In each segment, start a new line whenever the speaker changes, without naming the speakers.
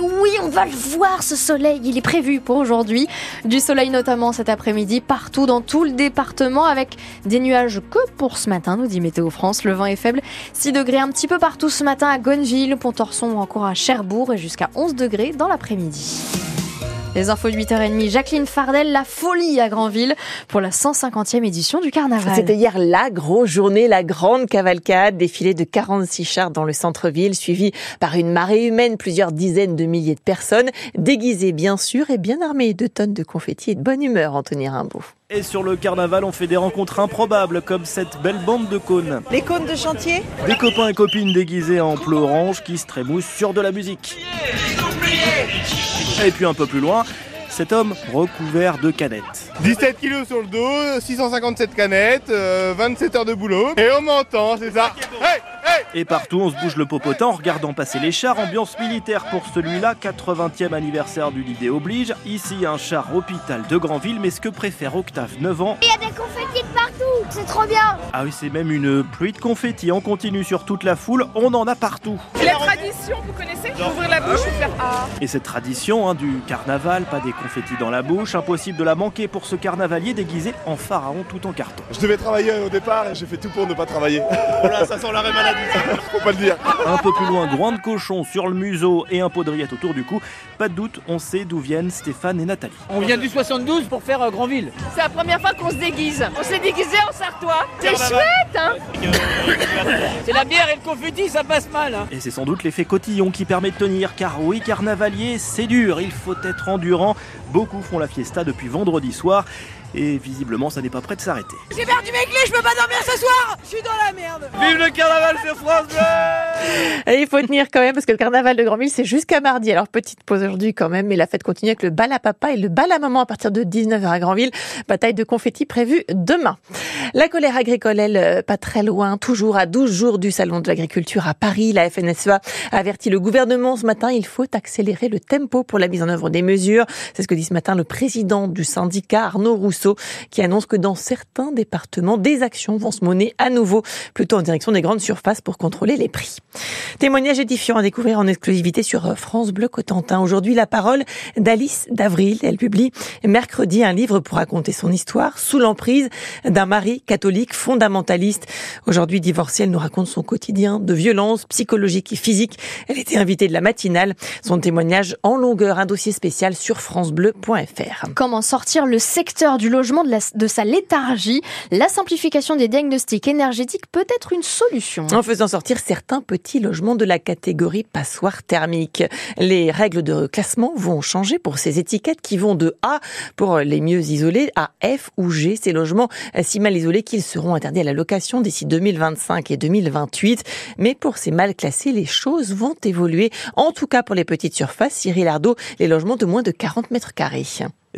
Oui, on va le voir ce soleil. Il est prévu pour aujourd'hui. Du soleil notamment cet après-midi partout dans tout le département avec des nuages que pour ce matin, nous dit Météo France. Le vent est faible. 6 degrés un petit peu partout ce matin à Gonneville, Pontorson ou encore à Cherbourg et jusqu'à 11 degrés dans l'après-midi. Les infos de 8h30, Jacqueline Fardel, la folie à Granville pour la 150e édition du carnaval.
C'était hier la grosse journée, la grande cavalcade, défilé de 46 chars dans le centre-ville, suivi par une marée humaine, plusieurs dizaines de milliers de personnes, déguisées bien sûr et bien armées de tonnes de confettis et de bonne humeur, Anthony Rimbaud.
Et sur le carnaval, on fait des rencontres improbables comme cette belle bande de cônes.
Les cônes de chantier?
Des copains et copines déguisés en bleu orange qui se trémoussent sur de la musique. Et puis un peu plus loin, cet homme recouvert de canettes.
17 kilos sur le dos, 657 canettes, 27 heures de boulot. Et on m'entend, c'est ça. Hey, hey
Et partout, on se bouge le popotin en regardant passer les chars. Ambiance militaire pour celui-là, 80e anniversaire du Lidé oblige. Ici, un char hôpital de Granville, mais ce que préfère Octave, 9 ans.
Il y a des confettis de partout, c'est trop bien.
Ah oui, c'est même une pluie de confettis. On continue sur toute la foule, on en a partout.
La tradition, vous connaissez Ouvrir la bouche et faire Ah.
Et cette tradition hein, du carnaval, pas des confettis dans la bouche, impossible de la manquer pour ce carnavalier déguisé en pharaon tout en carton.
Je devais travailler au départ et j'ai fait tout pour ne pas travailler. Voilà, ça sent l'arrêt maladie. Faut pas le dire.
Un peu plus loin, groin de cochon sur le museau et un pot de rillettes autour du cou. Pas de doute, on sait d'où viennent Stéphane et Nathalie.
On vient du 72 pour faire euh, Grandville.
C'est la première fois qu'on se déguise. On s'est déguisé en Sartois. C'est chouette, hein
C'est la bière et le confetti, ça passe mal. hein.
Et c'est sans doute l'effet cotillon qui permet de tenir, car oui, carnavalier, c'est dur, il faut être endurant. Beaucoup font la fiesta depuis vendredi soir, et visiblement, ça n'est pas prêt de s'arrêter.
J'ai perdu mes clés, je peux pas dormir ce soir. Je suis dans la merde.
Vive le carnaval sur France Bleu
Et il faut tenir quand même parce que le carnaval de Grandville c'est jusqu'à mardi. Alors petite pause aujourd'hui quand même, mais la fête continue avec le bal à papa et le bal à maman à partir de 19h à Grandville. Bataille de confettis prévue demain. La colère agricole, elle, euh, pas très loin, toujours à 12 jours du salon de l'agriculture à Paris. La FNSEA a averti le gouvernement ce matin, il faut accélérer le tempo pour la mise en œuvre des mesures. C'est ce que dit ce matin le président du syndicat Arnaud Rousseau qui annonce que dans certains départements, des actions vont se mener à nouveau, plutôt en direction des grandes surfaces pour contrôler les prix. Témoignage édifiant à découvrir en exclusivité sur France Bleu Cotentin. Aujourd'hui, la parole d'Alice d'Avril. Elle publie mercredi un livre pour raconter son histoire sous l'emprise d'un mari catholique fondamentaliste. Aujourd'hui divorcée, elle nous raconte son quotidien de violence psychologique et physique. Elle était invitée de la matinale. Son témoignage en longueur, un dossier spécial sur
Comment sortir le secteur du logement de, de sa léthargie La simplification des diagnostics énergétiques peut être une solution.
en faisant sortir certains petits logements de la catégorie passoire thermique. Les règles de classement vont changer pour ces étiquettes qui vont de A pour les mieux isolés à F ou G, ces logements si mal isolés qu'ils seront interdits à la location d'ici 2025 et 2028. Mais pour ces mal classés, les choses vont évoluer. En tout cas pour les petites surfaces, Cyril Ardo, les logements de moins de 40 mètres carrés.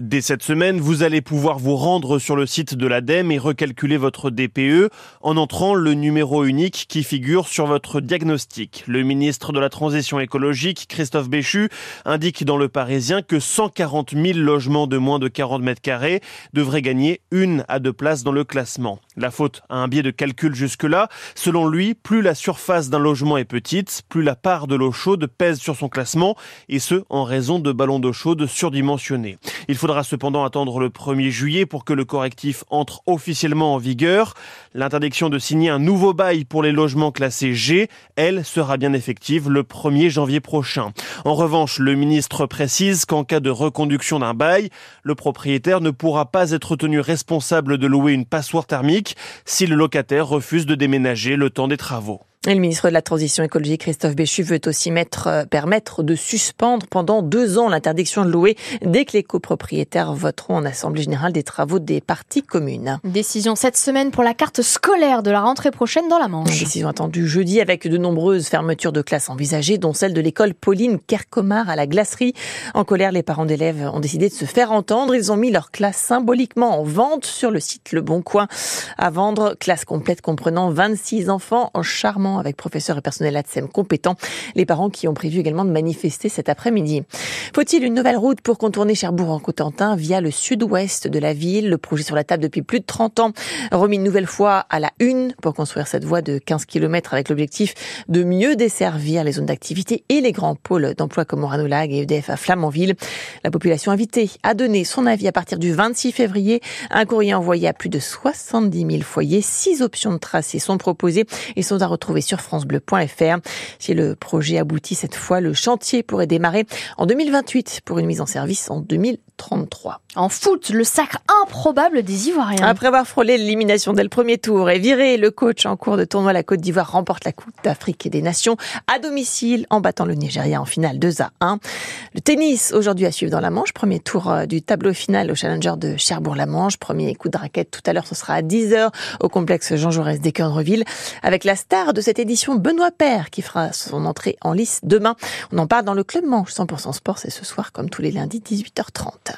Dès cette semaine, vous allez pouvoir vous rendre sur le site de l'ADEME et recalculer votre DPE en entrant le numéro unique qui figure sur votre diagnostic. Le ministre de la Transition écologique, Christophe Béchu, indique dans Le Parisien que 140 000 logements de moins de 40 mètres carrés devraient gagner une à deux places dans le classement. La faute a un biais de calcul jusque-là. Selon lui, plus la surface d'un logement est petite, plus la part de l'eau chaude pèse sur son classement, et ce, en raison de ballons d'eau chaude surdimensionnés. Il faudra cependant attendre le 1er juillet pour que le correctif entre officiellement en vigueur. L'interdiction de signer un nouveau bail pour les logements classés G, elle, sera bien effective le 1er janvier prochain. En revanche, le ministre précise qu'en cas de reconduction d'un bail, le propriétaire ne pourra pas être tenu responsable de louer une passoire thermique si le locataire refuse de déménager le temps des travaux.
Et le ministre de la Transition écologique, Christophe Béchu, veut aussi mettre, euh, permettre de suspendre pendant deux ans l'interdiction de louer dès que les copropriétaires voteront en Assemblée générale des travaux des parties communes.
Décision cette semaine pour la carte scolaire de la rentrée prochaine dans la
Une
Manche.
décision attendue jeudi avec de nombreuses fermetures de classes envisagées, dont celle de l'école Pauline Kercomar à la glacerie. En colère, les parents d'élèves ont décidé de se faire entendre. Ils ont mis leur classe symboliquement en vente sur le site Le Bon Coin à vendre. Classe complète comprenant 26 enfants charmants avec professeurs et personnel ATSEM compétents. Les parents qui ont prévu également de manifester cet après-midi. Faut-il une nouvelle route pour contourner Cherbourg en Cotentin via le sud-ouest de la ville? Le projet sur la table depuis plus de 30 ans, remis une nouvelle fois à la une pour construire cette voie de 15 km avec l'objectif de mieux desservir les zones d'activité et les grands pôles d'emploi comme Morano Lag et EDF à Flamanville. La population invitée a donné son avis à partir du 26 février. Un courrier envoyé à plus de 70 000 foyers. Six options de tracé sont proposées et sont à retrouver sur francebleu.fr. Si le projet aboutit cette fois, le chantier pourrait démarrer en 2028 pour une mise en service en 2033.
En foot, le sacre improbable des Ivoiriens.
Après avoir frôlé l'élimination dès le premier tour et viré le coach en cours de tournoi, la Côte d'Ivoire remporte la Coupe d'Afrique et des Nations à domicile en battant le Nigeria en finale 2 à 1. Le tennis aujourd'hui à suivre dans la Manche. Premier tour euh, du tableau final au Challenger de Cherbourg-la-Manche. Premier coup de raquette tout à l'heure, ce sera à 10h au complexe Jean Jaurès d'Équeurdreville avec la star de cette édition, Benoît Père, qui fera son entrée en lice demain. On en parle dans le Club Manche 100% Sport, c'est ce soir comme tous les lundis 18h30.